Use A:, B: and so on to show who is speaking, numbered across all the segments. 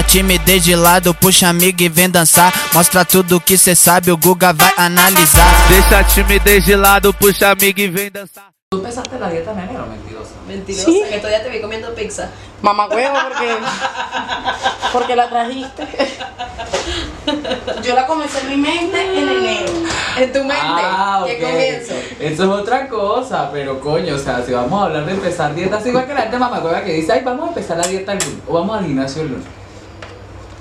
A: Deixa a timidez de lado, puxa amiga e vem dançar. Mostra tudo que cê sabe, o Guga vai analisar.
B: Deixa a timidez de lado, puxa amiga e vem dançar.
C: ¿Tú empezaste la dieta, nene, o mentirosa?
D: Mentirosa,
E: Sí.
D: que todavía te vi comiendo pizza.
E: Mamá huevo, porque, porque la trajiste. Yo la comencé en mi mente en enero.
D: En tu mente.
C: Ah,
D: ¿Qué
C: ok.
D: comienzo?
C: Eso es otra cosa, pero coño, o sea, si vamos a hablar de empezar dieta, es igual que la gente mamacueva que dice, ay, vamos a empezar la dieta el lunes, o vamos al gimnasio el lunes.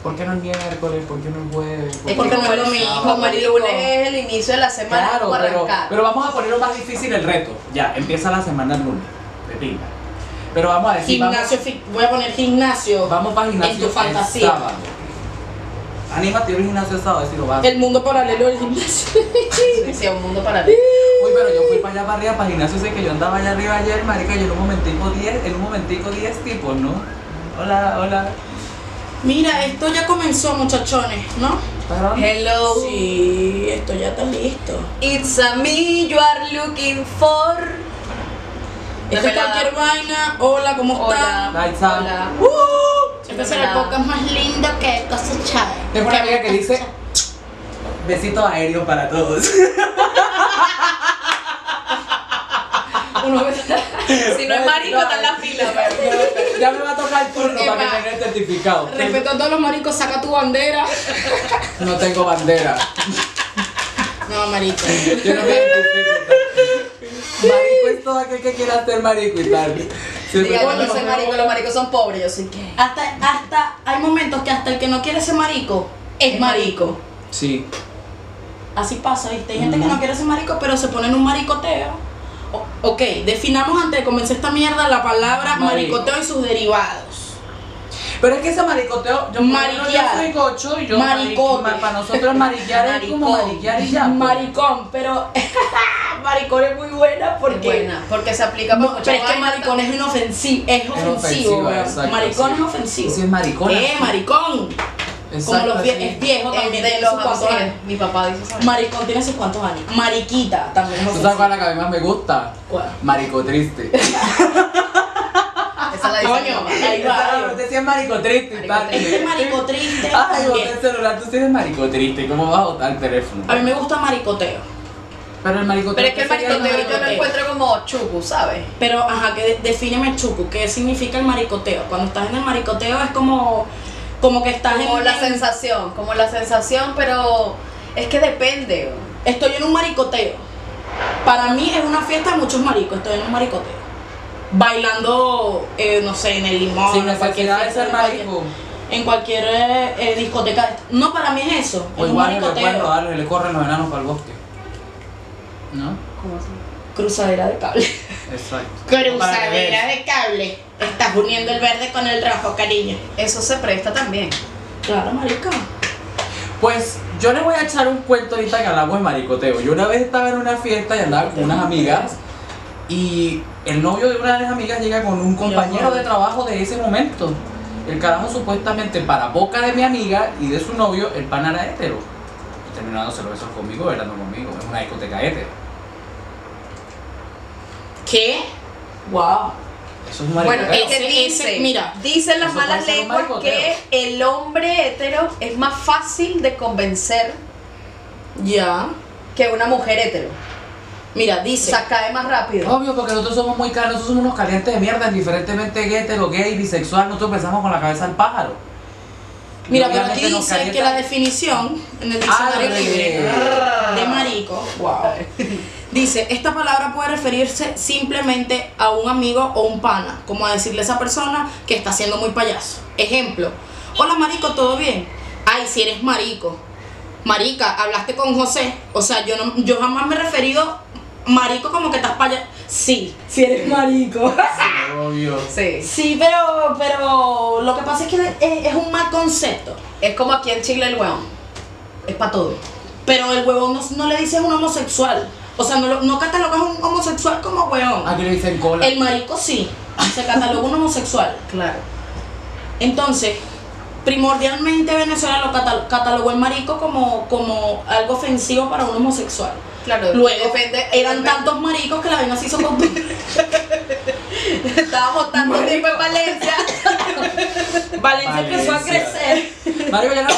C: ¿Por qué no el miércoles? ¿Por qué no el jueves? ¿Por qué
E: Porque
D: que
E: no
D: el,
E: mismo,
D: como el lunes es el inicio de la semana,
C: Claro, pero, pero vamos a ponerlo más difícil el reto. Ya, empieza la semana el lunes, de. Pero vamos a decir, vamos,
E: Gimnasio, fi- voy a poner gimnasio.
C: vamos para gimnasio
E: En tu
C: el
E: fantasía.
C: sábado. Anímate, ir al gimnasio el sábado, si lo vas.
E: El mundo paralelo del gimnasio.
D: Sí, sí, un mundo paralelo.
C: Uy, pero yo fui para allá para arriba, para gimnasio, sé que yo andaba allá arriba ayer, marica, yo en un momentico 10, en un momentico 10 tipos, ¿no? Hola, hola.
E: Mira, esto ya comenzó, muchachones, ¿no?
D: Hello.
E: Sí, esto ya está listo.
D: It's a me you are looking for.
E: Esto es cualquier vaina. Hola, ¿cómo
D: Hola.
E: están?
D: Hola.
E: Este es el podcast más lindo que cosechar.
C: Tengo una amiga que dice besitos aéreos para todos.
E: Uno
D: Si no es marico, está en la fila. pero-
C: ya me va a tocar el turno para que tenga el certificado.
E: Respeto a todos los maricos, saca tu bandera.
C: No tengo bandera.
E: No, marico.
C: Yo no me. Marico es todo aquel que quiera ser marico y tal.
D: Diga, yo
C: cuando
D: no soy marico, los maricos son pobres, yo soy que.
E: Hasta, hasta, hay momentos que hasta el que no quiere ser marico es
D: Es
E: marico.
C: Sí.
E: Así pasa, ¿viste? Hay gente que no quiere ser marico, pero se pone en un maricoteo. O- ok, definamos antes de comenzar esta mierda la palabra
C: Marico.
E: maricoteo y sus derivados.
C: Pero es que ese maricoteo, yo,
E: Mariquear.
C: yo soy gocho y yo
E: Maricote.
C: para nosotros mariquear es como
D: Maricón.
C: mariquear y ya. pues.
E: Maricón, pero maricón es muy buena
D: Porque
E: porque
D: buena, porque se aplica para
E: No, pero es que maricón es inofensivo, es ofensivo, weón.
C: exacto,
E: maricón es ofensivo.
C: Es maricona,
E: Eh,
C: sí.
E: Maricón. Como los vie-
C: sí.
E: es viejo
D: también. de los
E: cuantos
D: años. Mi papá dice eso.
E: Maricón tiene sus cuantos años. Mariquita también es
C: ¿Tú sabes cuál es la que a mí más me gusta?
E: ¿Cuál?
C: Marico triste.
D: Esa la dice mi
E: Coño, ahí va.
C: Usted sí es marico triste.
E: Este marico triste
C: Ay,
E: también.
C: el celular, tú sí eres marico triste. ¿Cómo vas a botar el teléfono?
E: A mí me gusta maricoteo.
C: Pero el marico
D: Pero es que el maricoteo yo lo
E: maricoteo.
D: encuentro como chucu, ¿sabes?
E: Pero, ajá, que de- defíneme chucu, ¿qué significa el maricoteo? Cuando estás en el maricoteo es como, como que estás
D: Como
E: en
D: la
E: en-
D: sensación, como la sensación, pero es que depende.
E: Estoy en un maricoteo. Para mí es una fiesta de muchos maricos, estoy en un maricoteo. Bailando, eh, no sé, en el limón,
C: Sin
E: en cualquier
C: necesidad de ser
E: en cualquier-
C: marico.
E: En cualquier eh, eh, discoteca. No, para mí es eso.
C: O
E: es un
C: igual le pueden
E: maricoteo.
C: le corren los enanos para el bosque. ¿No?
D: ¿Cómo así?
E: Cruzadera de cable.
C: Exacto.
E: Cruzadera de cable. Estás uniendo el verde con el rojo, cariño.
D: Eso se presta también.
E: Claro, marica.
C: Pues yo les voy a echar un cuento ahorita que hablamos de maricoteo. Yo una vez estaba en una fiesta y andaba con unas amigas y el novio de una de las amigas llega con un compañero de trabajo de ese momento. El carajo supuestamente para boca de mi amiga y de su novio, el pan era hétero. Y terminándose los besos conmigo, bailando conmigo. Es una discoteca hétero.
E: ¿Qué? Wow.
C: Eso es un
D: Bueno,
C: maricoteo.
D: es que
E: Ese-
D: dice,
E: ese- mira,
D: dicen las malas lenguas que el hombre hetero es más fácil de convencer
E: Ya.
D: que una mujer hetero.
E: Mira,
D: O
E: dice.
D: sea, cae más rápido.
C: Obvio, porque nosotros somos muy caros, nosotros somos unos calientes de mierda, indiferentemente hetero, gay, bisexual, nosotros pensamos con la cabeza al pájaro.
E: Mira, pero aquí dice
C: calienta-
E: que la definición en el diccionario
C: Ah,
E: libre
C: de-
E: de marico, wow. Dice, esta palabra puede referirse simplemente a un amigo o un pana, como a decirle a esa persona que está siendo muy payaso. Ejemplo, hola marico, ¿todo bien? Ay, si eres marico. Marica, hablaste con José. O sea, yo no, yo jamás me he referido marico como que estás payaso. Sí, si eres marico.
C: Obvio.
D: Sí.
E: Sí, pero, pero lo que pasa es que es, es un mal concepto.
D: Es como aquí en Chile el weón. Es para todo.
E: Pero el huevón no, no le dices un homosexual. O sea, no, no catalogas a un homosexual como huevón.
C: Aquí le dicen cola.
E: El marico sí. Se cataloga un homosexual.
D: Claro.
E: Entonces, primordialmente Venezuela lo catal- catalogó el marico como, como algo ofensivo para un homosexual.
D: Claro.
E: Luego
D: depende.
E: eran
D: depende-
E: tantos maricos que la vaina se hizo con
D: Estábamos tanto tiempo en Valencia.
E: Valencia empezó a crecer.
C: Mario, ya no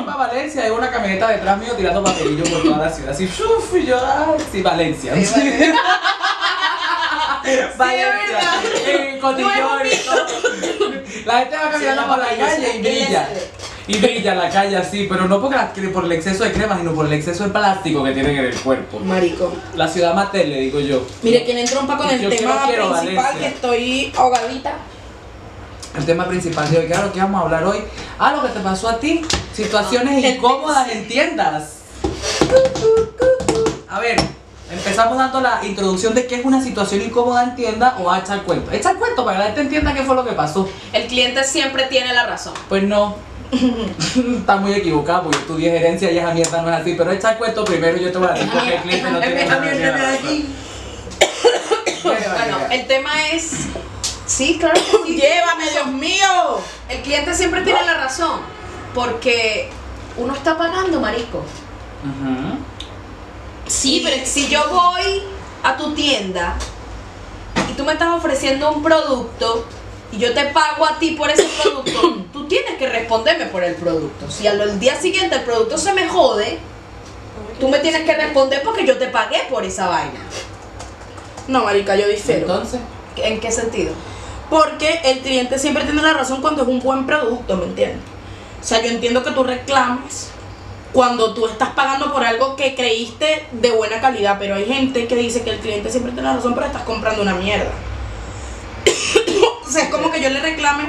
C: me para Valencia, hay una camioneta detrás mío tirando papelillos por toda la ciudad. Así, ¡shuf! y yo, ay, sí, Valencia.
D: Sí, Valencia.
C: En Cotillón. La gente va caminando
E: Sí,
C: por la calle y brilla. Y brilla la calle así, pero no porque por el exceso de crema, sino por el exceso de plástico que tienen en el cuerpo.
E: Marico.
C: La ciudad más tele, digo yo.
E: Mire, quien entrompa con el
C: Yo
E: tema
C: quiero-
E: principal,
C: Valencia.
E: que estoy ahogadita.
C: El tema principal de hoy, claro, ¿qué vamos a hablar hoy? Ah, lo que te pasó a ti. Situaciones
E: Ah,
C: incómodas en tiendas. A ver, empezamos dando la introducción de qué es una situación incómoda en tienda o a echar cuento. Echa el cuento para que la gente entienda qué fue lo que pasó.
D: El cliente siempre tiene la razón.
C: Pues no. Está muy equivocado porque estudié gerencia y esa mierda no es así. Pero echa el cuento primero y yo te voy a decir por qué el cliente no tiene nada.
D: Bueno, el tema es. Sí, claro que sí.
E: Llévame, Dios mío.
D: El cliente siempre tiene la razón. Porque uno está pagando, marico.
E: Sí, pero
D: si yo voy a tu tienda y tú me estás ofreciendo un producto y yo te pago a ti por ese producto, tú tienes que responderme por el producto. Si al día siguiente el producto se me jode, tú me tienes que responder porque yo te pagué por esa vaina.
E: No, marica, yo difiero.
C: Entonces,
D: ¿En qué sentido?
E: Porque el cliente siempre tiene la razón cuando es un buen producto, ¿me entiendes? O sea, yo entiendo que tú reclames cuando tú estás pagando por algo que creíste de buena calidad, pero hay gente que dice que el cliente siempre tiene la razón, pero estás comprando una mierda. Sea, es como que yo le reclame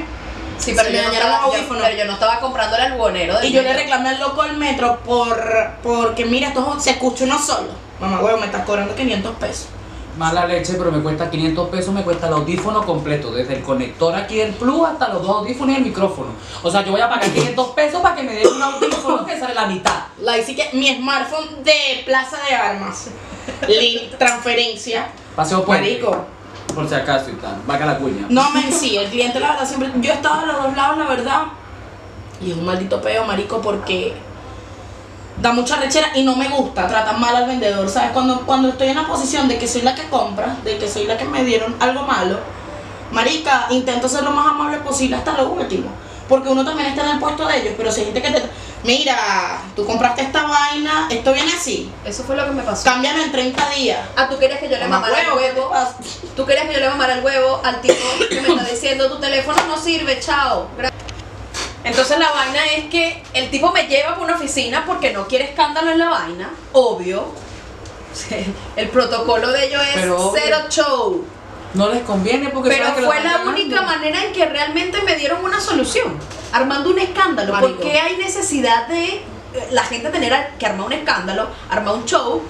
D: Sí, pero,
E: me
D: yo no,
E: dañaron
D: estaba,
E: los
D: yo-
E: audífonos.
D: pero yo no estaba comprando el algodonero. del
E: y yo le reclamé al loco del metro por porque mira, esto se escucha uno solo. Mamá, huevo, me estás cobrando 500 pesos.
C: Mala leche, pero me cuesta 500 pesos, me cuesta el audífono completo, desde el conector aquí del plug hasta los dos audífonos y el micrófono. O sea, yo voy a pagar 500 pesos para que me den un audífono que sale la mitad.
E: La sí que mi smartphone de Plaza de Armas. Link, transferencia.
C: Paseo puente.
E: Marico.
C: Por si acaso y tal. Vaca la cuña.
E: No, men, sí, el cliente la verdad siempre. Yo he estado de los dos lados, la verdad. Y es un maldito peo, marico, porque da mucha rechera y no me gusta tratar mal al vendedor, ¿sabes? Cuando, cuando estoy en la posición de que soy la que compra, de que soy la que me dieron algo malo, marica, intento ser lo más amable posible hasta lo último. Porque uno también está en el puesto de ellos, pero si hay gente que te... Mira, tú compraste esta vaina, esto viene así,
D: Eso fue lo que me pasó.
E: cámbialo en 30 días.
D: Ah, tú querías que yo le mamara el
E: huevo.
D: Tú querías que yo le mamara el huevo al tipo que me está diciendo tu teléfono no sirve, chao. Entonces la vaina es que el tipo me lleva por una oficina porque no quiere escándalo en la vaina, obvio. El protocolo de ellos es
C: Pero obvio.
D: cero show.
C: No les conviene porque
D: Pero
C: que
D: fue la única manera en que realmente me dieron una solución, armando un escándalo.
E: Marico.
D: ¿Por qué hay necesidad de eh, la gente tener que armar un escándalo, armar un show,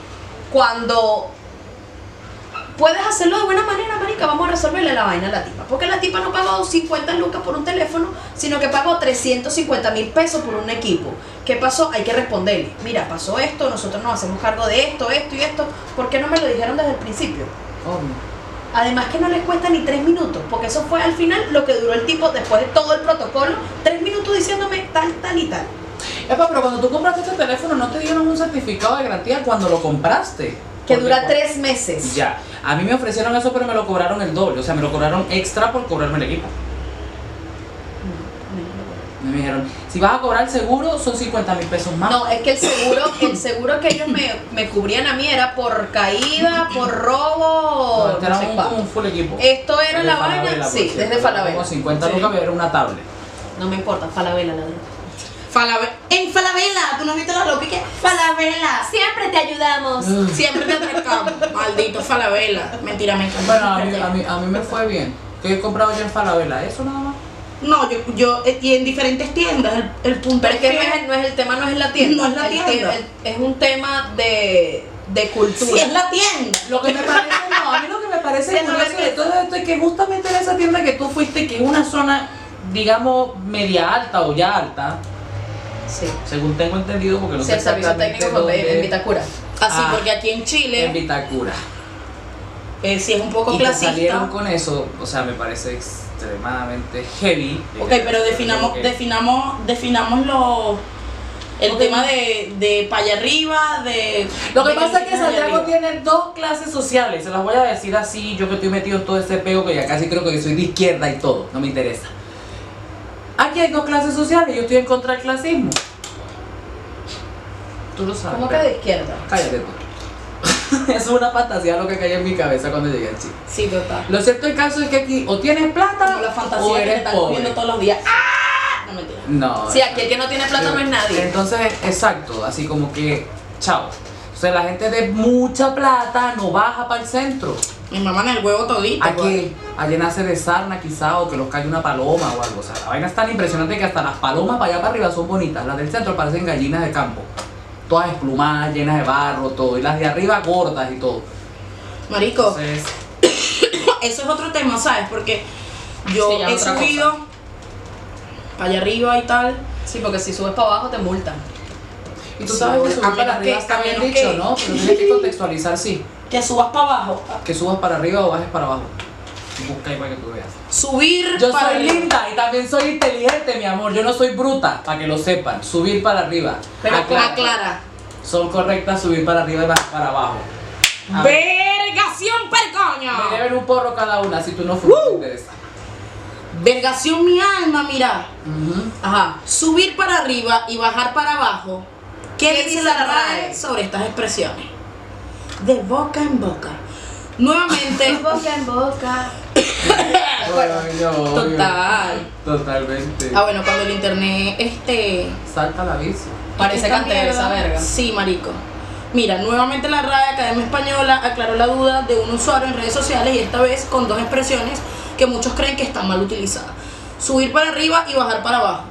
D: cuando puedes hacerlo de buena manera, marica? Vamos a resolverle la vaina a la tipa. Porque la tipa no pagó 50 lucas por un teléfono, sino que pagó 350 mil pesos por un equipo. ¿Qué pasó? Hay que responderle. Mira, pasó esto, nosotros nos hacemos cargo de esto, esto y esto. ¿Por qué no me lo dijeron desde el principio?
C: Obvio.
D: Además que no les cuesta ni tres minutos, porque eso fue al final lo que duró el tipo después de todo el protocolo, tres minutos diciéndome tal, tal y tal.
C: Epa, pero cuando tú compraste este teléfono no te dieron un certificado de garantía cuando lo compraste.
D: Que
C: Porque
D: dura tres meses.
C: Ya, a mí me ofrecieron eso, pero me lo cobraron el doble. O sea, me lo cobraron extra por cobrarme el equipo. Me dijeron, si vas a cobrar el seguro, son 50 mil pesos más.
D: No, es que el seguro, el seguro que ellos me, me cubrían a mí era por caída, por robo,
C: No, este era
D: no
C: un,
D: cuánto.
C: como un full equipo.
D: Esto era
C: Desde
D: la
C: Falabella,
D: vaina,
C: por
D: sí, desde Falabella.
C: Como 50
D: Sí.
C: lucas, pero era una tablet.
D: No me importa, Falabella la verdad.
E: Falabe- en Falabella, tú no viste la loca que Falabella.
D: Siempre te ayudamos.
E: Siempre te atracamos. Maldito Falabella. Mentira, me encanta.
C: Bueno, a mí, a, mí, a mí me fue bien. ¿Qué he comprado yo en Falabella? ¿Eso nada más?
E: No, yo, yo, eh, y en diferentes tiendas, el, el punto
D: Pero es que no es, el, no es el tema, no es la tienda.
E: No es la tienda.
D: el- es un tema de, de cultura.
E: Sí, es la tienda.
C: Lo que me parece, no, a mí lo que me parece curioso de todo esto es que justamente en esa tienda que tú fuiste, que es una zona, digamos, media alta o ya alta,
D: Sí.
C: según tengo entendido, porque no
D: Sí,
C: sé
D: el servicio técnico fue en Vitacura.
E: Así,
C: Ah.
E: porque aquí en
C: en
E: Chile,
C: Vitacura.
E: eh, sí es un poco
C: Y que salieron
E: clasista.
C: con eso, o sea, me parece extremadamente heavy.
E: Ok, pero definamos, definamos, definamos los el tema de, de para allá arriba, de.
C: Lo que
E: de
C: pasa es que Santiago tiene dos clases sociales, se las voy a decir así, yo que estoy metido en todo ese peo que ya casi creo que soy de izquierda y todo, no me interesa. Aquí hay dos clases sociales y yo estoy en contra del clasismo. Tú lo sabes.
D: ¿Cómo que de izquierda?
C: Cállate tú. es una fantasía lo que caía en mi cabeza cuando llegué a Chile.
E: Sí, total.
C: Lo cierto del caso es que aquí o tienes plata
E: la
C: o
E: fantasía que te
C: eres
E: están
C: pobre.
E: comiendo todos los días. ¡Ah! No mentira.
C: No.
D: Sí, aquí el que no tiene plata no es nadie.
C: Entonces, exacto, así como que, chao. O sea, la gente de mucha plata no baja para el centro.
E: Mi mamá en el huevo todito.
C: ¿A
E: güey.
C: qué? A llenarse de sarna quizá o que los caiga una paloma o algo. O sea, la vaina es tan impresionante que hasta las palomas para allá para arriba son bonitas. Las del centro parecen gallinas de campo. Todas desplumadas, llenas de barro, todo. Y las de arriba gordas y todo.
E: Marico,
C: Entonces,
E: eso es otro tema, ¿sabes? Porque yo
D: Sí, ya
E: he
D: otra
E: subido para allá arriba y tal.
D: Sí, porque si subes para abajo te multan.
C: y tú sabes que
E: a
C: subir para arriba
E: que-
C: está
E: a
C: bien dicho, ¿no? Pero tienes que contextualizar, sí.
E: Que subas para abajo.
C: Que subas para arriba o bajes para abajo. Busca ahí para que tú veas.
E: Subir
C: Yo
E: para
C: soy
E: arriba.
C: linda y también soy inteligente, mi amor. Yo no soy bruta, para que lo sepan. Subir para arriba.
E: Pero
C: Aclara.
E: aclara.
C: Son correctas subir para arriba y bajar para abajo. A
E: Vergación percoño.
C: Me deben un porro cada una si tú no fumas, te interesa.
E: Vergación mi alma, mira.
D: Ajá.
E: Subir para arriba y bajar para abajo. ¿Qué,
D: ¿Qué
E: dice la RAE
D: RAE?
E: sobre estas expresiones? De boca en boca. Nuevamente.
D: boca en boca.
E: Total.
C: Totalmente.
E: Ah, bueno, cuando el internet este
C: Salta la bici.
D: Parece cantera esa verga.
E: Sí, marico. Mira, nuevamente la RAE Academia Española aclaró la duda de un usuario en redes sociales y esta vez con dos expresiones que muchos creen que están mal utilizadas. Subir para arriba y bajar para abajo.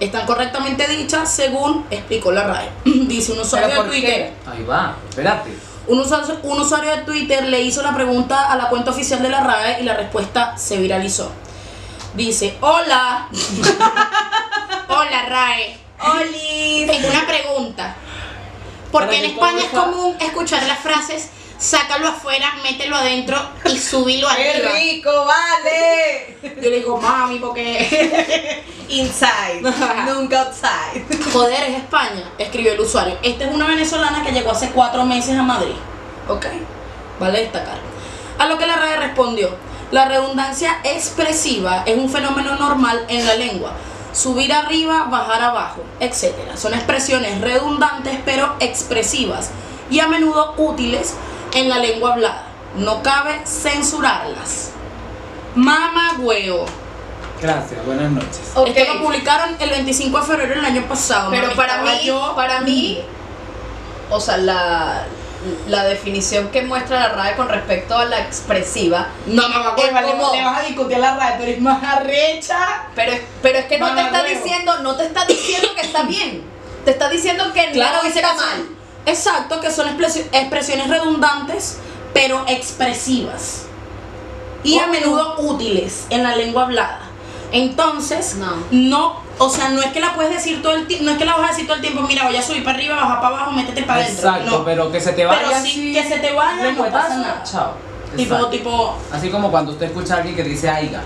E: Están correctamente dichas según explicó la RAE. Dice un usuario
D: ¿Pero
E: de
D: qué?
E: Twitter.
C: Ahí va, espérate.
E: Un usuario, un usuario de Twitter le hizo la pregunta a la cuenta oficial de la RAE y la respuesta se viralizó. Dice, hola. hola RAE.
D: ¡Oli!
E: Tengo una pregunta. Porque
C: Para
E: en España es común escuchar las frases, sácalo afuera, mételo adentro y subilo
D: ¡Qué
E: arriba.
D: rico, vale!
E: Yo le digo, mami, porque...
D: Inside, nunca outside.
E: Joder, es España, escribió el usuario. Esta es una venezolana que llegó hace cuatro meses a Madrid. Ok, vale destacar. A lo que la RAE respondió, la redundancia expresiva es un fenómeno normal en la lengua. Subir arriba, bajar abajo, etc. Son expresiones redundantes pero expresivas y a menudo útiles en la lengua hablada. No cabe censurarlas. Mamá huevo.
C: Gracias, buenas noches.
D: Ok.
E: Esto lo publicaron el 25 de febrero del año pasado.
D: Pero
E: mami,
D: para mí,
E: yo-
D: para mí, o sea, la, la definición que muestra la RAE con respecto a la expresiva,
E: No,
D: Es
E: huevo, le, vas a discutir a la radio, tú eres más arrecha.
D: pero, es- pero es que no te está diciendo, no te está diciendo que está bien. Te está diciendo que
E: Claro,
D: no está
E: que
D: mal.
E: Exacto, que son expresi- expresiones redundantes, pero expresivas. Y a menudo útiles en la lengua hablada. Entonces,
D: No.
E: no, o sea, no es que la puedes decir todo el tiempo, no es que la vas a decir todo el tiempo, mira, voy a subir para arriba, bajar para abajo, métete para adentro.
C: Exacto,
E: no.
C: pero que se te vaya
E: Pero sí,
C: así,
E: que se te vaya, no pasa nada.
C: Chao.
E: Tipo,
C: Exacto.
E: tipo,
C: Así como cuando usted escucha a alguien que dice aiga.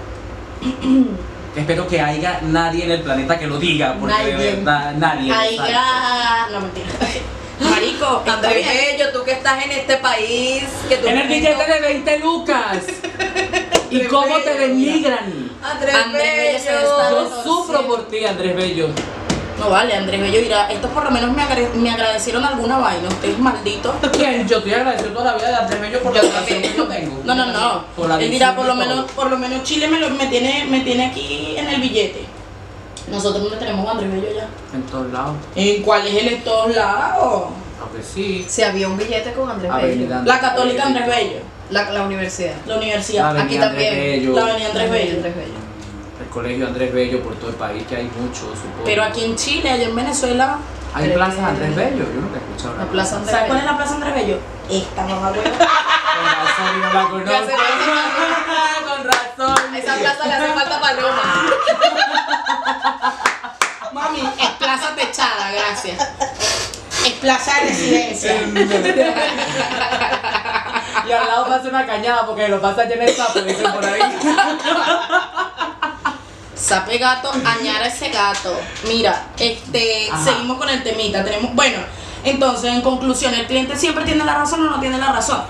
C: espero que haya nadie en el planeta que lo diga, porque de
D: Nadie.
C: verdad nadie.
E: ya. No, mentira. Marico,
D: Andrés. Bello, tú que estás en este país, que tú
C: En el billete de 20 lucas. ¿Y cómo te denigran?
D: Andrés,
E: Andrés Bello se
D: Bello.
E: está-
C: Yo sufro por ti, Andrés Bello.
E: No vale, Andrés Bello dirá, estos por lo menos me, me agradecieron alguna vaina, ustedes malditos.
C: ¿Quién? Yo estoy agradecido toda la vida de Andrés Bello por la educación que yo tengo.
E: No, no, no.
C: Por la
E: Él dirá, por lo menos, por lo menos Chile me, lo- me tiene, me tiene aquí en el billete. Nosotros no tenemos a Andrés Bello ya.
C: En todos lados.
E: ¿En cuál es el de todos lados?
C: Aunque sí.
D: Si había un billete con Andrés Bello.
E: La Católica Andrés Bello.
D: La, la universidad.
E: La universidad.
D: Aquí
C: Andrés
D: también.
C: Bello.
E: La avenida Andrés Bello.
D: Andrés Bello.
C: El colegio Andrés Bello por todo el país, que hay muchos, supongo.
E: Pero aquí en Chile, allá en Venezuela,
C: Hay plazas Andrés Bello, yo nunca he escuchado
D: La plaza Andrés
E: ¿sabes cuál es
D: Bello.
E: la Plaza Andrés Bello? Esta mamá huevo.
C: Con razón, no la conozco. Con razón.
D: Esa plaza le hace falta paloma.
E: Mami, es plaza techada, gracias. Es plaza de residencia.
C: Y al lado pasa una cañada porque lo pasa lleno de sapo, dicen por ahí.
E: Sape gato, añara ese gato. Mira, este,
C: Ajá.
E: seguimos con el temita. Tenemos, bueno, entonces, en conclusión, ¿el cliente siempre tiene la razón o no tiene la razón?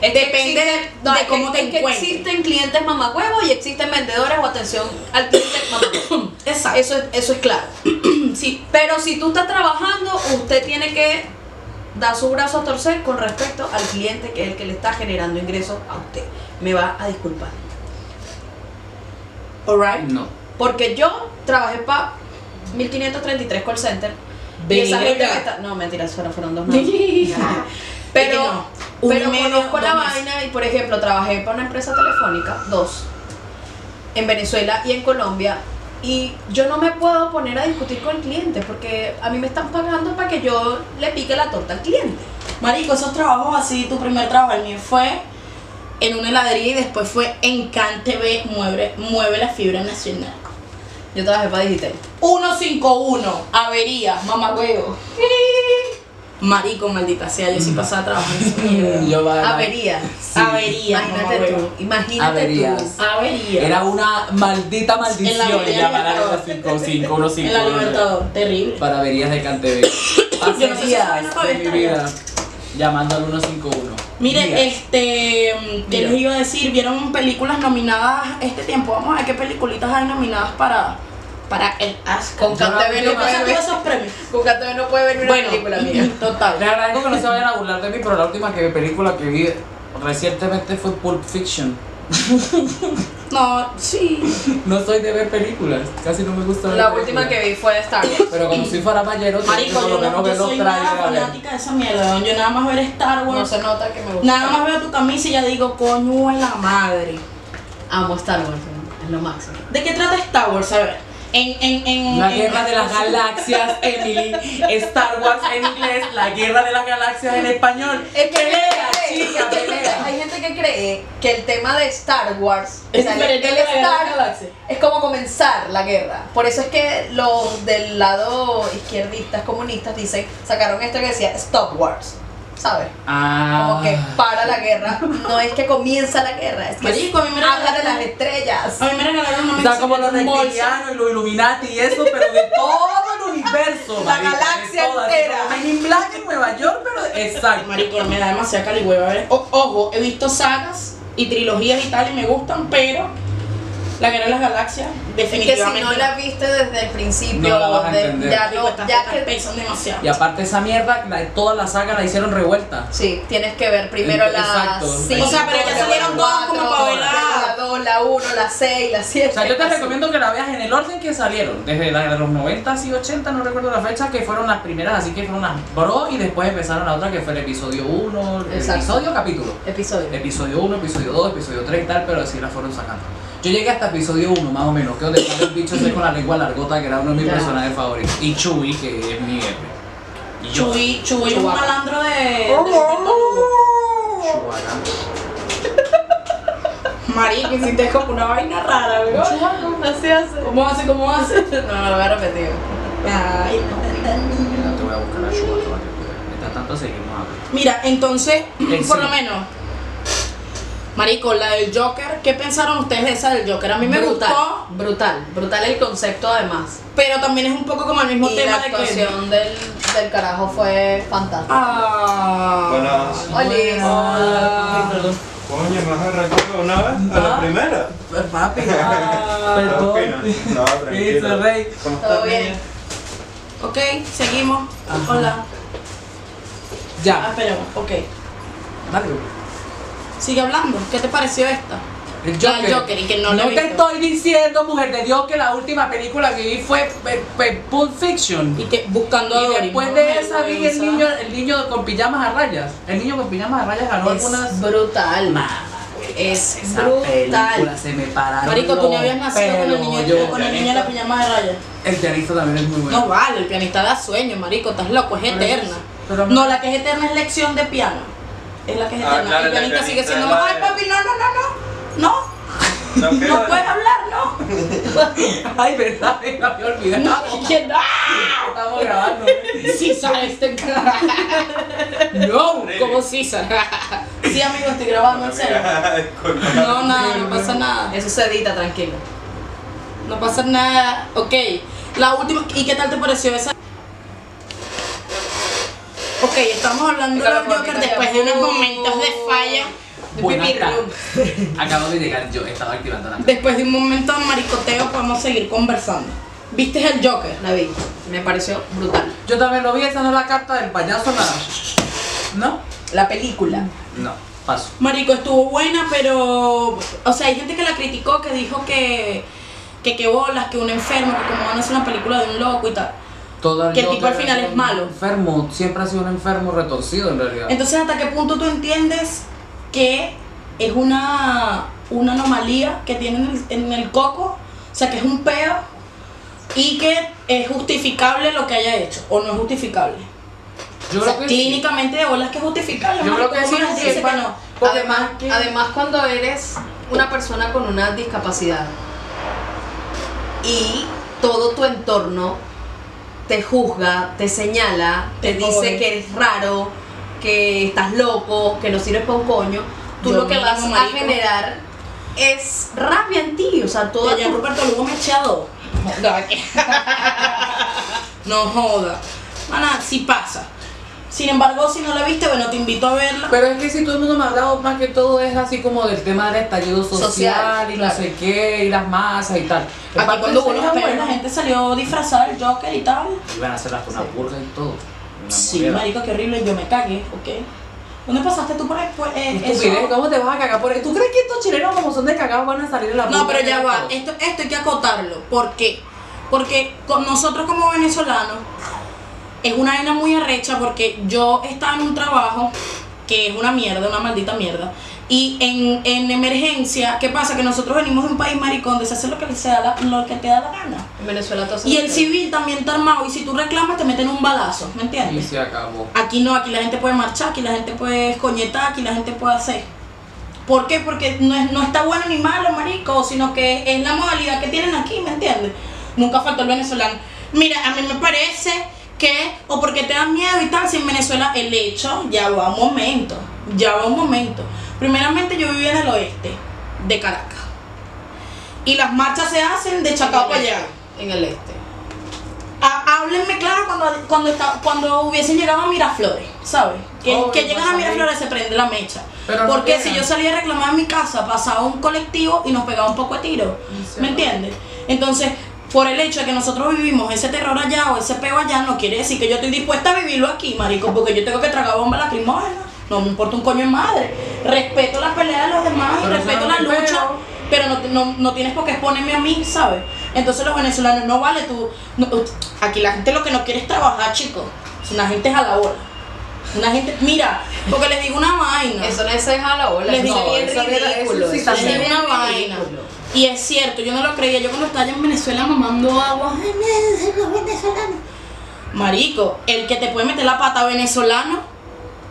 D: Es que
E: Depende de
D: es
E: cómo
D: que-
E: te
D: es que
E: encuentres.
D: existen clientes mamacuevos y existen vendedores o atención al cliente mamacuevo.
E: Exacto.
D: Eso es, eso es claro.
E: Sí,
D: Pero si tú estás trabajando, usted tiene que dar su brazo a torcer con respecto al cliente que es el que le está generando ingresos a usted. Me va a disculpar.
E: alright.
C: No.
D: Porque yo trabajé para 1533 call center. Y esa gente que está- No, mentira, fueron, fueron dos
E: que
D: Pero,
E: no,
D: pero
E: medio,
D: conozco la
E: meses.
D: vaina y, por ejemplo, trabajé para una empresa telefónica, dos, en Venezuela y en Colombia. Y yo no me puedo poner a discutir con el cliente porque a mí me están pagando para que yo le pique la torta al cliente.
E: Marico, esos trabajos así, tu primer trabajo, el mío fue en una heladería y después fue en CanTV, mueve, mueve la fibra nacional.
D: Yo trabajé para Digital.
E: 151, avería, mamá huevo. Marico, maldita sea, yo sí pasaba trabajando en esa mierda.
C: Yo va-
D: Avería.
E: Avería,
D: Imagínate
E: mamá
D: tú. Imagínate
C: Averías.
D: tú.
E: Avería.
C: Era una maldita
E: En la
C: maldición
E: Avenida
C: llamar a
E: Libertador.
C: los 55, unos
E: en la
C: 5
E: Libertador, terrible.
C: para averías de Cantv.
E: Yo no sé si
C: días llamando al 151.
E: Mire,
C: Días.
E: este, ¿qué
C: Mira.
E: les iba a decir? ¿Vieron películas nominadas este tiempo? Vamos a ver qué películas hay nominadas para, para el Oscar.
D: Con KTV no puede ver.
E: esos premios.
D: Con KTV no puede ver una
E: Bueno,
D: película mía.
E: total.
C: Les agradezco que no se vayan a burlar de mí, pero la última que, película que vi recientemente fue Pulp Fiction.
E: No, sí.
C: No soy de ver películas, casi no me gusta ver
D: La
C: películas.
D: última que vi fue Star Wars.
C: Pero como si fuera payero,
E: Marico, yo, no, yo
C: los
E: soy nada fanática de esa mierda. Yo nada más ver Star
D: No
E: Wars.
D: se nota que me gusta.
E: Nada más veo tu camisa y ya digo, coño de la madre.
D: Amo Star Wars, es lo máximo.
E: ¿De qué trata Star Wars? A ver. En, en, en,
C: La guerra de las galaxias, Emily. Star Wars en inglés, la guerra de las galaxias en español.
D: Es que
C: pelea,
D: hay gente
C: chica,
D: que cree-
C: pelea.
D: Hay gente que cree que el tema de Star Wars
E: Es
D: o sea,
E: diferente
D: el
E: de
D: Star es como comenzar la guerra. Por eso es que los del lado izquierdistas comunistas dicen sacaron esto que decía Stop Wars, ¿sabes?
C: Ah.
D: Como que para la guerra, no es que comienza la guerra, es que
E: Marico, a mí me
D: habla de las estrellas.
E: A mí me regalaron una
C: O sea, como los
E: en
C: reptilianos y los Illuminati y eso, pero de todo el universo.
D: La galaxia entera.
C: Men in Black en Nueva York, pero exacto.
E: Marico, me da demasiada caligüeva ver. O- ojo, he visto sagas y trilogías y tal y me gustan, pero La Guerra de las Galaxias,
D: Es que si
E: definitivamente.
D: no la viste desde el principio,
C: No la vas a
D: de-
C: entender.
D: ya no, ya
E: cosas
D: que
E: pesan demasiado.
C: Y aparte esa mierda, la- toda la saga la hicieron revuelta.
D: Sí, tienes que ver primero la
C: Exacto.
D: 5,
C: O sea,
E: pero ya salieron todas como para ver la-
D: la 2, la 1, la 6, la 7.
C: O sea, yo te recomiendo que la veas en el orden que salieron, desde la de los 90 y 80, no recuerdo la fecha, que fueron las primeras, así que fueron las bro y después empezaron la otra que fue el episodio 1, el
D: Exacto.
C: episodio capítulo.
D: Episodio.
C: Episodio 1, episodio 2, episodio 3 y tal, pero así la fueron sacando. Yo llegué hasta episodio 1 más o menos, que donde sale el bicho ese con la lengua largota, que era uno de mis
D: Ya.
C: personajes favoritos. Y Chewie, que es mi héroe. Y yo.
E: Chuy, Chuy es un
D: Chewbacca.
E: malandro de. de Lugo.
C: Chewbacca.
E: Marico, hiciste como una vaina rara, ¿verdad?
D: Así hace.
E: ¿Cómo hace? ¿Cómo hace?
D: No, no lo voy a repetir.
E: Ay,
C: Mira, te voy a buscar a Chewbacca para que. Mientras tanto seguimos hablando.
E: Mira, entonces, por lo menos. Marico, la del Joker, ¿qué pensaron ustedes de esa del Joker? A mí me
D: brutal,
E: gustó,
D: brutal, brutal el concepto además.
E: pero también es un poco como el mismo
D: y
E: tema
D: la
E: de que.
D: actuación del, del carajo fue fantástica.
E: Ah.
F: Buenas.
D: Hola.
C: perdón.
F: Coño, ¿me vas a recuerdo una vez? ¿A la
C: Ah.
F: primera?
C: Papi,
E: Ah.
F: ¿Qué opinas? No,
C: ¿Qué
F: tranquilo.
C: Rey?
F: ¿Cómo
D: Todo
F: estás,
D: bien.
F: niña?
E: Ok, seguimos.
C: Ajá.
E: Hola. Ah,
C: Ya.
E: esperemos, ok.
C: Dale.
E: Sigue hablando. ¿Qué te pareció esta?
C: El
E: La
C: Joker.
E: y que no la he
C: te estoy diciendo, mujer de Dios, que la última película que vi fue Pulp Fiction.
E: Y que buscando a
C: Y después
E: ¿no?
C: de esa vi el niño, el niño con pijamas a rayas. El niño con pijamas a rayas ganó
D: Es
C: algunas.
D: brutal.
C: Mamá,
D: Es
C: esa
D: brutal.
C: película se me pararon.
E: Marico, tú ni habías nacido con el niño,
C: yo-
E: con el niño de la pijama de rayas.
C: El pianista también es muy bueno.
E: No vale, el pianista da sueño, marico, estás loco, es eterna.
C: pero-
E: no, la que es eterna es lección de piano. Es la que es
F: Ah,
E: eterna.
F: claro,
E: el sigue siendo, ay
F: de-
E: papi, no, no, no, no. No,
F: No, ¿qué
E: no puedes hablar, no.
C: Ay, verdad, me había olvidado.
E: No, que no.
C: Estamos grabando.
E: César, este.
C: No.
E: Como César. sí, amigo, estoy grabando en serio. No, nada, no pasa nada.
D: Eso se edita, tranquilo.
E: No pasa nada. Ok, la última. ¿Y qué tal te pareció esa? Ok, estamos hablando de
D: Claro,
E: los Joker después de unos momentos de falla.
C: Tardes. Acabo de llegar yo, estaba activando la
E: Después de un momento de maricoteo podemos seguir conversando. ¿Viste el Joker?
D: La vi. Me pareció brutal.
C: Yo también lo vi, esa no es la carta del payaso nada. ¿No?
D: La película.
C: No, paso.
E: Marico, estuvo buena, pero. O sea, hay gente que la criticó, que dijo que. Que qué bolas, que un enfermo, que como van a hacer una película de un loco y tal. Que el tipo al final es malo.
C: Enfermo, siempre ha sido un enfermo retorcido en realidad.
E: Entonces, ¿hasta qué punto tú entiendes que es una, una anomalía que tiene en el, en el coco? O sea, que es un peo y que es justificable lo que haya hecho, o no es justificable.
C: Yo
E: O sea,
C: creo que sí.
E: clínicamente de bolas que es justificable.
C: Yo creo que sí,
E: ¿cómo la gente
C: sí,
E: dice que no?
D: Además,
C: que-
D: además, cuando eres una persona con una discapacidad y todo tu entorno te juzga, te señala, te dice que eres raro, que estás loco, que no sirves para un coño, tú
E: Yo
D: lo que vas a generar es rabia en ti, o sea, todo
E: Oye, Ruperto Lugo a dos. Joda, No joda. Mana, sí pasa. Sin embargo, si no la viste, bueno, te invito a verla.
C: Pero es que si todo el mundo me ha hablado más que todo es así como del tema del estallido social,
D: Social,
C: y
D: claro.
C: no sé qué, y las masas y tal.
E: Aquí cuando hubo los la gente salió disfrazada del Joker y tal.
C: Iban a hacer hasta una purga y todo.
E: Sí, marico, qué horrible. Yo me cagué, ¿ok? ¿Dónde pasaste tú por ahí? Pues, eh?
C: ¿cómo te vas a cagar por eso? ¿Tú crees que estos chilenos como son de cagados van a salir de la
E: No, pero ya va. Esto, esto hay que acotarlo. ¿Por qué? Porque con nosotros como venezolanos es una vaina muy arrecha porque yo estaba en un trabajo que es una mierda, una maldita mierda. Y en, en emergencia, ¿qué pasa? Que nosotros venimos de un país maricón donde se hace lo que, se da la- lo que te da la gana.
D: En Venezuela todo se
E: Y el civil también está armado y si tú reclamas te meten un balazo, ¿me
C: Y
E: entiendes?
C: se acabó.
E: Aquí no, aquí la gente puede marchar, aquí la gente puede escoñetar, aquí la gente puede hacer. ¿Por qué? Porque no, es, no está bueno ni malo, marico, sino que es la modalidad que tienen aquí, ¿me entiendes? Nunca faltó el venezolano. Mira, a mí me parece que, o porque te da miedo y tal, si en Venezuela el hecho ya va un momento, ya va un momento. Primeramente yo vivía en el oeste de Caracas. Y las marchas se hacen de Chacao para allá.
D: En el este.
E: Há- Háblenme claro cuando, cuando, está, cuando hubiesen llegado a Miraflores, ¿sabes? Que,
C: Obvio,
E: que llegan a Miraflores se prende la mecha.
C: Pero
E: Porque si yo salía a reclamar en mi casa, pasaba un colectivo y nos pegaba un poco de tiro. ¿Me entiendes? Entonces, por el hecho de que nosotros vivimos ese terror allá o ese peo allá, no quiere decir que yo estoy dispuesta a vivirlo aquí, marico, porque yo tengo que tragar bomba lacrimógena. No me importa un coño de madre. Respeto las peleas de los demás y
C: Pero
E: respeto la lucha.
C: peo.
E: Pero no, no, no tienes por qué exponerme a mí, ¿sabes? Entonces los venezolanos, no vale tú. no, aquí la gente lo que no quiere es trabajar, chicos. Una gente es a la bola. Una gente, mira, porque les digo una vaina.
D: Eso no es dejar la bola,
E: Les
D: eso
E: digo,
D: es bien ridículo.
C: eso sí
D: eso es
E: Les digo
D: bien
E: una vaina.
D: ridículo.
E: Y es cierto, yo no lo creía. Yo cuando estaba allá en Venezuela mamando agua, venezolanos. Marico, el que te puede meter la pata venezolano,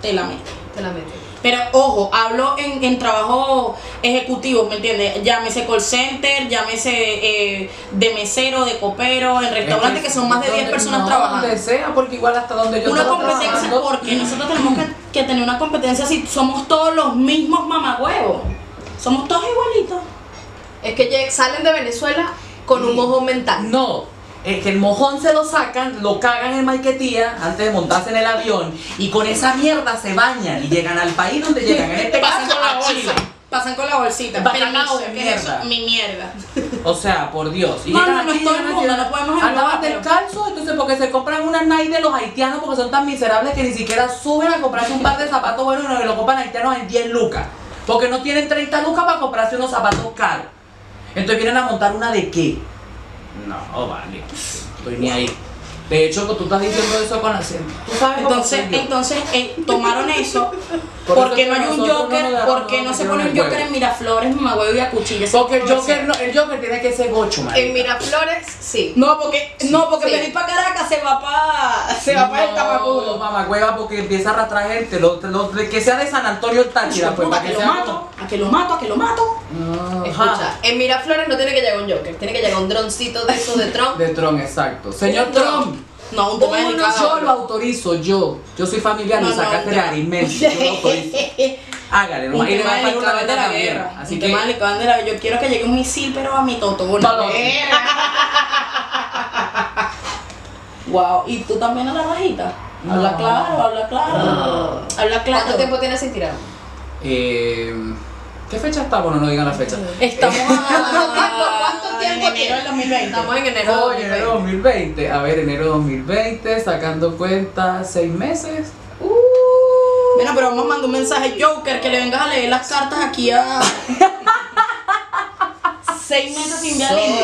E: te la mete.
D: Te la metes.
E: Pero ojo, hablo en, en trabajo ejecutivo, ¿me entiendes? Llámese call center, llámese eh, de mesero, de copero, en restaurantes que son más de 10
C: donde-
E: personas
C: no,
E: trabajando.
C: Donde sea, porque igual hasta donde yo
E: Una competencia,
C: trabajando-
E: porque nosotros tenemos que, que tener una competencia si somos todos los mismos mamagüevos. Somos todos igualitos.
D: Es que salen de Venezuela con un mojón mental.
C: No, es que el mojón se lo sacan, lo cagan en Maiquetía antes de montarse en el avión y con esa mierda se bañan y llegan al país donde llegan. En este
E: Pasan
C: caso
E: con la
C: a
E: bolsa.
C: Chile.
E: Pasan con la bolsita.
C: Bacalao
E: Permiso,
C: de
E: ¿qué es eso?
C: mierda.
E: Mi mierda.
C: O sea, por Dios. Y
E: No, no, no es todo el mundo, no podemos pero-
C: descalzos, entonces porque se compran unas Nike de los haitianos porque son tan miserables que ni siquiera suben a comprarse un par de zapatos buenos y no lo compran haitianos en 10 lucas. Porque no tienen 30 lucas para comprarse unos zapatos caros. Entonces vienen a montar una de qué? No, vale. Estoy ni ahí. De hecho, tú estás diciendo eso con acento. Tú sabes
E: Entonces, entonces eh, tomaron eso.
C: Por
E: porque
C: eso
E: no hay un Joker?
C: no
E: porque
C: no
E: no se pone un
C: el
E: Joker en Miraflores, mamagüevo y a cuchilla?
C: Porque el Joker, no, el Joker tiene que ser gocho, marica.
D: En Miraflores, sí.
E: No, porque, no, porque
D: Sí.
E: venir para Caracas se va para se va para el
C: No,
E: tapaculo.
C: mamá hueva, porque empieza a arrastrar gente. Lo, lo- que sea de San Antonio el Táchira, pues,
E: a
C: para
E: que
C: que
E: lo mato, a que lo mato, a que lo mato.
C: como-
D: Escucha, en Miraflores no tiene que llegar un Joker, tiene que llegar un droncito de esos de Trump.
C: De Trump, exacto. Señor Trump,
E: No, un tema
C: uno, yo lo autorizo, yo. Yo soy familiar,
E: No,
C: lo
E: no,
C: sacaste de aritmético, yo lo autorizo. Hágale, nomás. Y le va a pagar una
E: delicado de la guerra.
C: Así
E: un
C: que.
E: tema delicado de la guerra. Yo quiero que llegue un misil, pero a mi.
C: Palo.
E: wow, ¿y tú también a la rajita? Habla
C: No.
E: claro, habla claro. Habla claro.
D: ¿Cuánto tiempo tienes sin tirar?
C: Eh, ¿Qué fecha está? Bueno, no digan la fecha.
E: Estamos a
D: ¿Cuánto tiempo? ¿Cuánto tiempo
E: en enero del 2020.
D: Estamos en enero de
C: Oye, enero 2020. A ver, enero 2020, sacando cuenta, seis meses.
E: Bueno, pero vamos a mandar un mensaje Joker que le vengas a leer las cartas aquí a seis meses sin violín.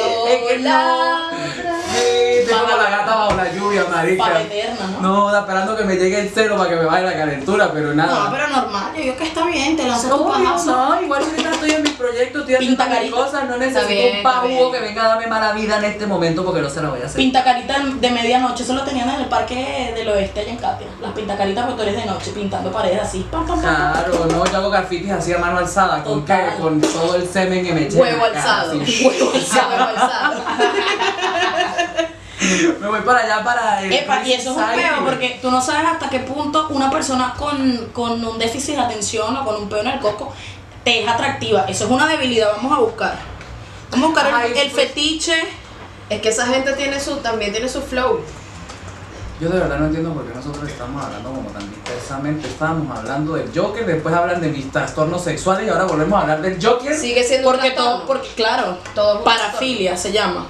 C: Estoy como la gata bajo la lluvia, marica.
E: Para eterna, ¿no?
C: No, esperando que me llegue el cero para que me baje la calentura, pero nada.
E: No, pero normal, yo digo que está bien, te lanzas tu pajazo.
C: no, igual ahorita estoy en mi proyecto, estoy haciendo mis cosas, no necesito
D: bien,
C: un pajugo que venga a darme mala vida en este momento porque no se la voy a hacer.
E: Pinta carita de medianoche, eso lo tenían en el parque del oeste allá en Katia. Las pintacaritas porque tú eres de noche pintando paredes así. Pam, pam.
C: Claro, no, yo hago grafitis así a mano alzada, con qué, con todo el semen que me eché.
D: alzado. Huevo alzado. Huevo alzado.
C: Me voy para allá para el
E: Epa, y eso es un peo porque tú no sabes hasta qué punto una persona con, con un déficit de atención o con un peo en el coco te es atractiva. Eso es una debilidad, vamos a buscar. Vamos a buscar el-
C: Ay,
E: el,
C: pues.
E: fetiche.
D: Es que esa gente tiene su, también tiene su flow.
C: Yo de verdad no entiendo por qué nosotros estamos hablando como tan dispersamente. Estábamos hablando del Joker, después hablan de mis trastornos sexuales y ahora volvemos a hablar del Joker.
D: Sigue siendo
E: Porque
D: un
E: todo, porque claro,
D: Todo
E: parafilia se llama.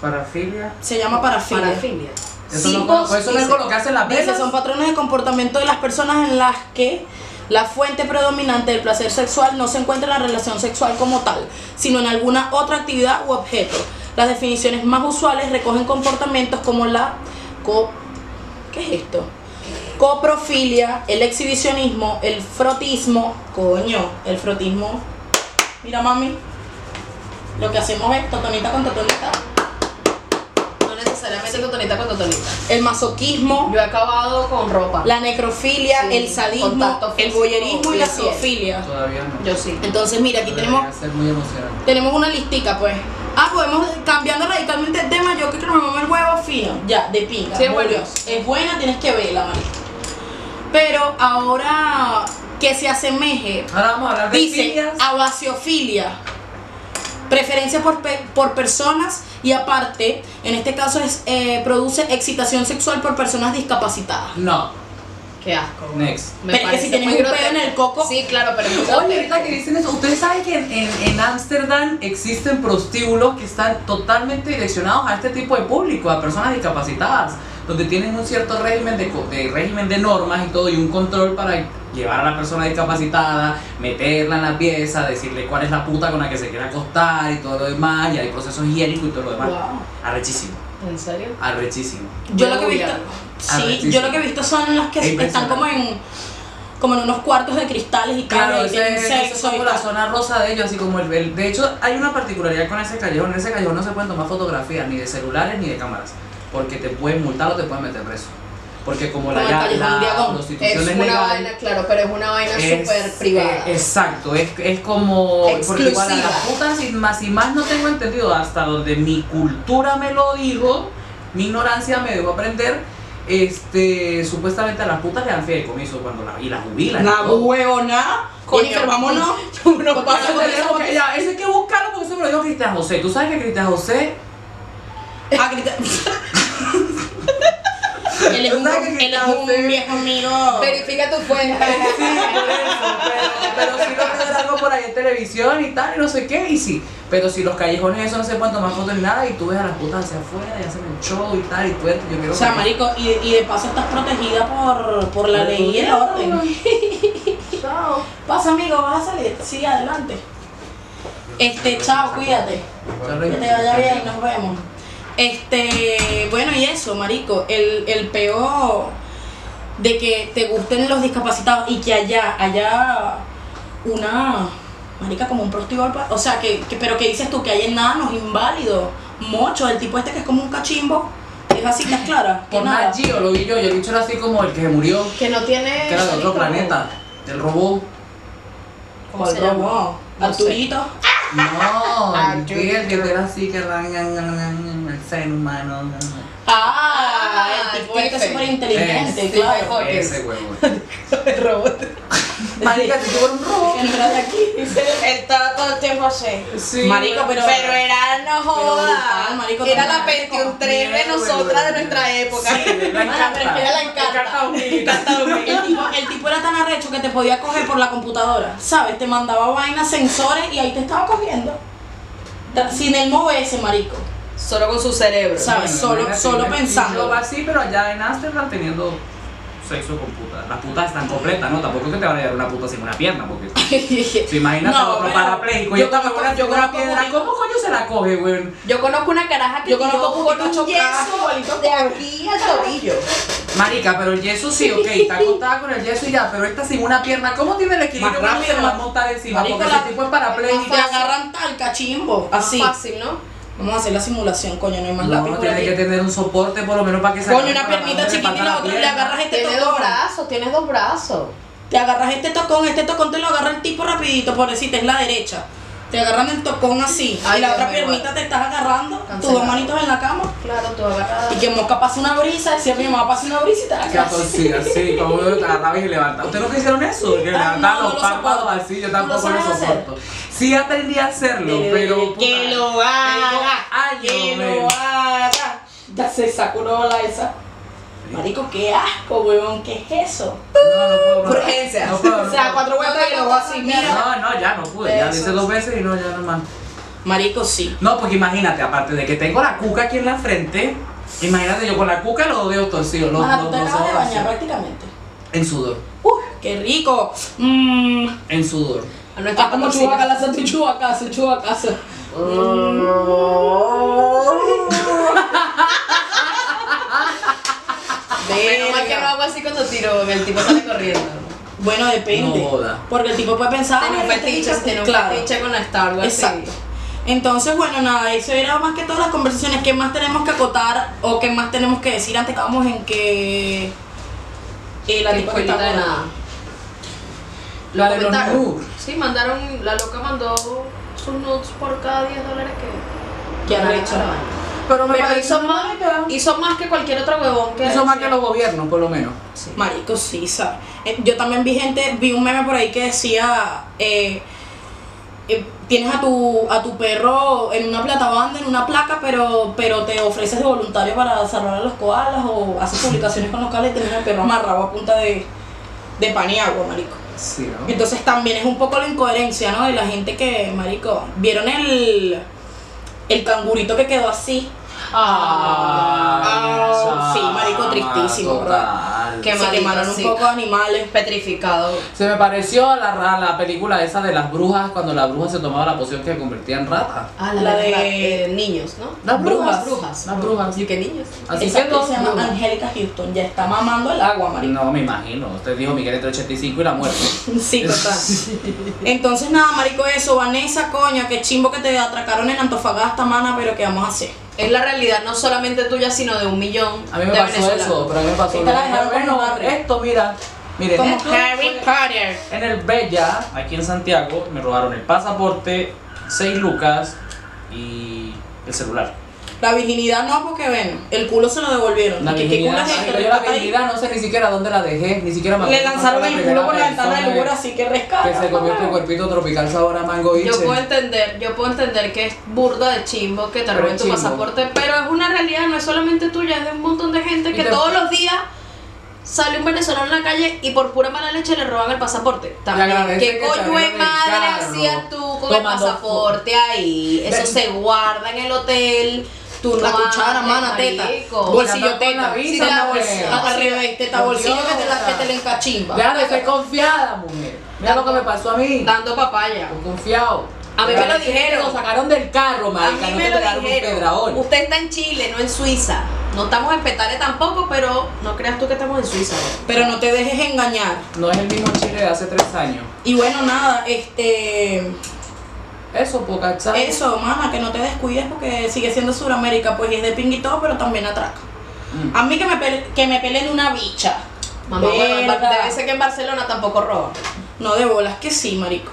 C: Parafilia.
E: Se llama parafilia.
D: Parafilia.
C: Eso,
D: Sí,
C: no,
D: vos,
C: eso no es
D: dice.
C: con lo que hacen las
E: Dice,
C: velas.
E: son patrones de comportamiento de las personas en las que la fuente predominante del placer sexual no se encuentra en la relación sexual como tal, sino en alguna otra actividad u objeto. Las definiciones más usuales recogen comportamientos como la co ¿Qué es esto? Coprofilia, el exhibicionismo, el frotismo, coño, el frotismo. Mira mami, lo que hacemos es totonita con totonita.
D: Con.
E: El masoquismo,
D: Yo he acabado con ropa.
E: la necrofilia,
D: Sí,
E: el sadismo, el
D: físico
E: voyerismo y la zoofilia.
C: Todavía no.
D: Yo sí.
E: Entonces, mira, aquí tenemos
C: ser muy emocionante.
E: tenemos una listica, pues. Ah, podemos cambiando radicalmente el tema. Yo creo que me mamo el huevo fino. Ya, de pinga.
D: Sí, bueno.
E: Es buena, tienes que verla, marica. Pero ahora que se asemeje,
C: Ahora vamos a hablar de
E: dice
C: filias.
E: abasiofilia. Preferencia por, pe- por personas y aparte, en este caso es eh, produce excitación sexual por personas discapacitadas.
C: No,
D: Qué asco.
C: next.
D: Me
E: Pero es que si tienes un pedo en el coco-
D: Sí, claro, pero
C: Oye, ahorita que dicen eso, ustedes saben que en- en en Ámsterdam existen prostíbulos que están totalmente direccionados a este tipo de público, a personas discapacitadas, donde tienen un cierto régimen de, co- de régimen de normas y todo y un control para llevar a la persona discapacitada, meterla en la pieza, decirle cuál es la puta con la que se quiere acostar y todo lo demás, y hay procesos higiénicos y todo lo demás.
E: Wow.
C: Arrechísimo,
D: ¿En serio?
C: arrechísimo.
E: Yo lo que he visto, sí, yo lo que he visto son las que
C: Es
E: están como en como en unos cuartos de cristales y tal,
C: Claro,
E: y
C: ese,
E: tienen sexo y
C: como la
E: tal.
C: zona rosa de ellos, así como el, el- De hecho, hay una particularidad con ese callejón. En ese callejón no se pueden tomar fotografías ni de celulares ni de cámaras, porque te pueden multar o te pueden meter preso. Porque como la, ya- la
E: Diagón.
C: prostitución
D: Es
C: es,
D: una
C: legal,
D: vaina, claro, pero es una vaina súper privada.
C: eh, exacto, es, es como. Porque igual a las
D: Exclusiva.
C: putas, y más y más no tengo entendido, hasta donde mi cultura me lo dijo, mi ignorancia me dejó aprender. Este, supuestamente a las putas le dan fideicomiso cuando la, y las jubilan. todo.
E: huevona.
D: Coño.
E: Vámonos.
D: Uno
E: Porque
D: pasa
E: te
D: eso
E: digo
C: Porque ya, eso hay que buscarlo porque eso me lo dijo Cristian José. Tú sabes que Cristian José.
E: Ah, grita- él es un,
C: ¿Sabes que
E: él es
C: Cristian
E: un
C: José-
E: viejo amigo.
D: Verifica tu fuente.
C: Sí, por eso. Pero, pero sí lo veo algo por ahí en televisión y tal, y no sé qué, y sí. Pero si los callejones eso no se pueden tomar fotos ni nada, y tú ves a las putas hacia afuera y hacen el show y tal, y tú yo quiero
E: O sea,
C: que-
E: marico, y, y de paso estás protegida por, por la ley y el orden.
D: Chao.
E: Pasa, amigo, vas a salir. Sí, adelante. Este, chao, cuídate. Que te vaya bien, nos vemos. Este, bueno, y eso, marico, el, el peor de que te gusten los discapacitados y que allá, haya una, marica, como un prostíbulo, o sea, que, que- pero que dices tú que hay enanos, inválidos, mochos, el tipo este que es como un cachimbo, es así, ¿estás clara? Que
C: Con
E: nada.
C: Geo lo vi yo, y el bicho era así como el que se murió,
D: Que no tiene.
C: que era de otro planeta, del robot.
D: ¿Cómo
E: ¿Cuál
D: se llama?
E: robó?
D: No sé.
C: No, el
D: Arthur.
C: que el que era así, que era el ser humano.
E: Ah,
D: Ah,
E: el tipo este súper inteligente, claro.
C: Ese huevo.
D: El robot.
C: Marica, si tuvo un robo.
E: Entra de aquí,
D: estaba todo el tiempo así.
C: Sí.
E: Marico, pero.
D: Pero era, no joda.
E: marico,
D: era la
E: la gente
D: 21 3 de nosotras de nuestra época.
C: La
E: pero es que era la
C: encanta.
E: El tipo, el tipo era tan arrecho que te podía coger por la computadora, ¿sabes? Te mandaba vainas, sensores y ahí te estaba cogiendo. Sin el moverse, marico.
D: Solo con su cerebro.
E: ¿Sabes? solo, solo pensando.
C: Yo así, pero allá en Amsterdam teniendo sexo con putas. Las putas están completas, ¿no? Tampoco es que te van a llevar una puta sin una pierna, porque. Si imagínate
E: No,
C: otro parapléjico y
E: yo
C: con
E: yo
C: una piedra. ¿Cómo coño se la coge, güey?
D: Yo conozco una caraja que
E: Yo conozco
D: con un yeso de aquí al tobillo.
C: Marica, pero el yeso sí, ok, está acostada con el yeso y ya, pero esta sin una pierna, ¿cómo tiene el equilibrio?
E: Más
C: ¿Cómo se
E: rápido,
C: a
E: más-
C: montar encima?
E: Marico,
C: Porque
E: la-
C: ese tipo es parapléjico.
E: Te agarran tal cachimbo.
D: Más
E: Así.
D: fácil, ¿no?
E: Vamos a hacer la simulación, coño, no hay más lápiz
C: No,
E: por
C: tiene
E: aquí.
C: que tener un soporte por lo menos para que se
E: Coño, una piernita chiquita y la otra le agarras este
D: Tiene dos
E: tocón.
D: brazos, tienes dos brazos.
E: Te agarras este tocón, este tocón te lo agarra el tipo rapidito, pobrecita, es la derecha. Te agarran el tocón así.
D: Ay,
E: y la otra piernita te estás agarrando, tus dos manitos en la cama.
D: Claro, tú agarras.
E: Y que mosca pasa una brisa, decía mi mamá pasa una brisa y te la
C: Que así, así, como te agarrabas y levantabas. ¿Ustedes nunca hicieron eso? Que levantaban
E: no,
C: los párpados así, yo
E: ¿Tú
C: tampoco
E: lo
C: lo
E: sabes hacer?
C: soporto. Sí aprendí a hacerlo, pero. puta,
E: que lo haga,
C: años,
E: que lo haga. Ya se sacó una bola esa. Marico, qué asco, huevón, ¿qué es eso?
C: No, no puedo. no.
D: Urgencia.
C: No puedo,
E: O sea,
C: puedo.
E: cuatro vueltas y luego así, mira.
C: No, no, ya no pude. Ya lo hice dos veces y no, ya no más.
E: Marico, sí.
C: No, porque imagínate, aparte de que tengo la cuca aquí en la frente, imagínate yo con la cuca los dedos torcidos, los, los,
E: tú te
C: los
E: acabas de
C: ojos
E: bañar
C: así.
E: prácticamente.
C: En sudor.
E: Uf, qué rico. Mmm.
C: En sudor.
D: A nuestra
E: Ah, como
D: patrocina.
E: chubacalaza, tu chubacazo, chubacazo.
D: Menos mal que no hago así cuando tiro, que el tipo sale corriendo.
E: Bueno, depende.
C: No joda.
E: Porque el tipo puede pensar.
D: Tiene un
E: "Ah, este
D: fetiche, tiene un
E: claro.
D: fetiche con la Star Wars.
E: Exacto. Entonces, bueno, nada, eso era más que todas las conversaciones. ¿Qué más tenemos que acotar o qué más tenemos que decir antes que vamos en que. Eh, la tipa que está
D: de nada. Lo comentaron. Sí, mandaron, la loca mandó sus nudes por cada 10 dólares que. Que
E: arrecho.
D: la vaina.
C: Pero me
D: Pero
C: parece
D: hizo más, hizo más que cualquier otro huevón que.
C: Hizo más que los gobiernos, por lo menos.
E: Marico, sí, ¿sabes? Eh, Yo también vi gente, vi un meme por ahí que decía, eh, eh, tienes a tu, a tu perro en una platabanda, en una placa, pero, pero te ofreces de voluntario para salvar a los koalas o haces publicaciones con los koalas y tienes al perro amarrado a punta de, de pan y agua, marico.
C: Sí, ¿no?
E: Entonces también es un poco la incoherencia, ¿no? De la gente que, marico, ¿vieron el, el cangurito que quedó así? Ah, sí, marico, tristísimo, ¿verdad? Se
D: malito,
E: quemaron un
D: sí.
E: poco de animales.
D: Petrificado.
C: Se me pareció a la, a la película esa de las brujas, cuando la bruja se tomaba la poción que se convertía en rata.
D: Ah,
E: La de-
D: eh, niños, ¿no?
C: Las brujas.
D: brujas.
C: Las brujas.
D: ¿Y qué niños?
C: Así
E: Esa actriz se llama
C: brujas.
E: Angélica Houston, ya está mamando el agua, marico.
C: No me imagino. Usted dijo Miguel entre 85 y la muerte.
E: Sí, total. Entonces, nada, marico, eso, Vanessa, coño, qué chimbo que te atracaron en Antofagasta, mana, pero ¿qué vamos a hacer?
D: Es la realidad no solamente tuya, sino de un millón
C: A mí me
D: de
C: pasó
D: venezolanos.
C: eso, pero a mí me pasó. Esto, mira. Miren,
E: Como
C: esto
E: Harry Potter.
C: en el Bella, aquí en Santiago, me robaron el pasaporte, 6 lucas y el celular.
E: La virginidad no, porque ven, el culo se lo devolvieron.
C: La
E: ¿Qué- qué
C: virginidad,
E: culo es este?
C: yo la virginidad no sé ni siquiera dónde la dejé, ni siquiera me
E: Le lanzaron el culo por la ventana del Uber, así que rescata.
C: Que se convierte en cuerpito tropical sabor a mango y
D: Yo puedo entender, yo puedo entender que es burda de chimbo que te roben tu
C: chimbo.
D: pasaporte, pero es una realidad, no es solamente tuya, es de un montón de gente que
C: te-
D: todos los días sale un venezolano en la calle y por pura mala leche le roban el pasaporte. También, ¿qué coño de madre hacías tú con el pasaporte ahí? Eso se guarda en el hotel. Tú no
E: La cuchara, mana, teta.
D: marico.
E: Bolsillo teta.
C: visa,
E: Sí, la bolsa- Al revés, teta
C: Por
E: bolsillo que te la, que te la encachimba.
C: De ser confiada, mujer. Mira lo que me pasó a mí.
D: Dando papaya.
C: Confiado.
D: A mí me lo dijeron.
C: Lo sacaron del carro,
D: A
C: marica.
D: mí
C: no
D: me
C: te
D: lo dijeron. Usted está en Chile, no en Suiza. No estamos en Petare tampoco, pero no creas tú que estamos en Suiza.
E: Pero no te dejes engañar.
C: No es el mismo Chile de hace tres años.
E: Y bueno, nada, este.
C: Eso, poca ¿cachai?
E: Eso, mana, que no te descuides porque sigue siendo Sudamérica, pues y es de ping y todo, pero también atraca.
C: Mm.
E: A mí que me, pele- que me peleen una bicha.
D: Mamá, bueno, debe ser que en Barcelona tampoco roban.
E: No de bolas, que sí, marico.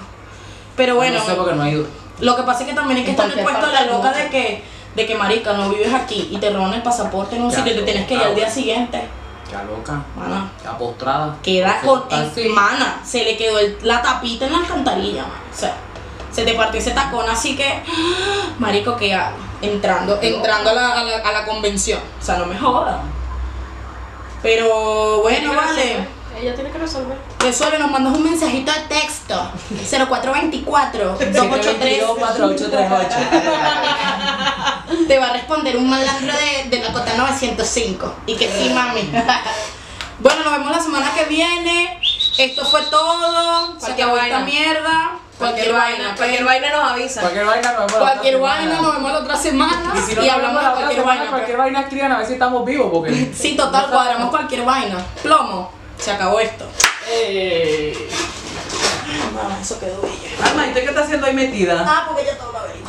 E: Pero bueno,
C: No sé porque no ha ido.
E: lo que pasa es que también hay que estar puesto de la loca de que, de que marica, no vives aquí y te roban el pasaporte en un
C: Qué
E: sitio y te tienes que ir
C: Ah,
E: al día siguiente.
C: Ya loca.
E: Mana,
C: Ya postrada.
E: queda con. mana, se le quedó el- la tapita en la alcantarilla, man. O sea, se te partió ese tacón, así que. Marico, ¿qué hago? Entrando, entrando a la, a la, a la convención. O sea, no me jodan. Pero bueno, vale.
D: Ella tiene que resolver.
E: Resuelve, nos mandas un mensajito de texto. 0424 283
C: 4838.
E: Te va a responder un malandro de, de la cota 905. Y que sí, mami. Bueno, nos vemos la semana que viene. Esto fue todo. Se acabó esta mierda. Cualquier, vaina.
D: Cualquier vaina nos avisa.
C: Cualquier vaina nos vemos
E: Cualquier vaina, nos vemos la otra semana.
C: Y si no
E: y hablamos de cualquier
C: semana,
E: vaina.
C: cualquier
E: pues.
C: vaina escriban a ver si estamos vivos porque.
E: Sí, total, cuadramos cualquier vaina. Plomo. Se acabó esto.
C: Eh.
E: Mamá, eso quedó bello.
C: Alma, ¿y usted qué está haciendo ahí metida?
E: Ah, porque ya todo lo averiguo.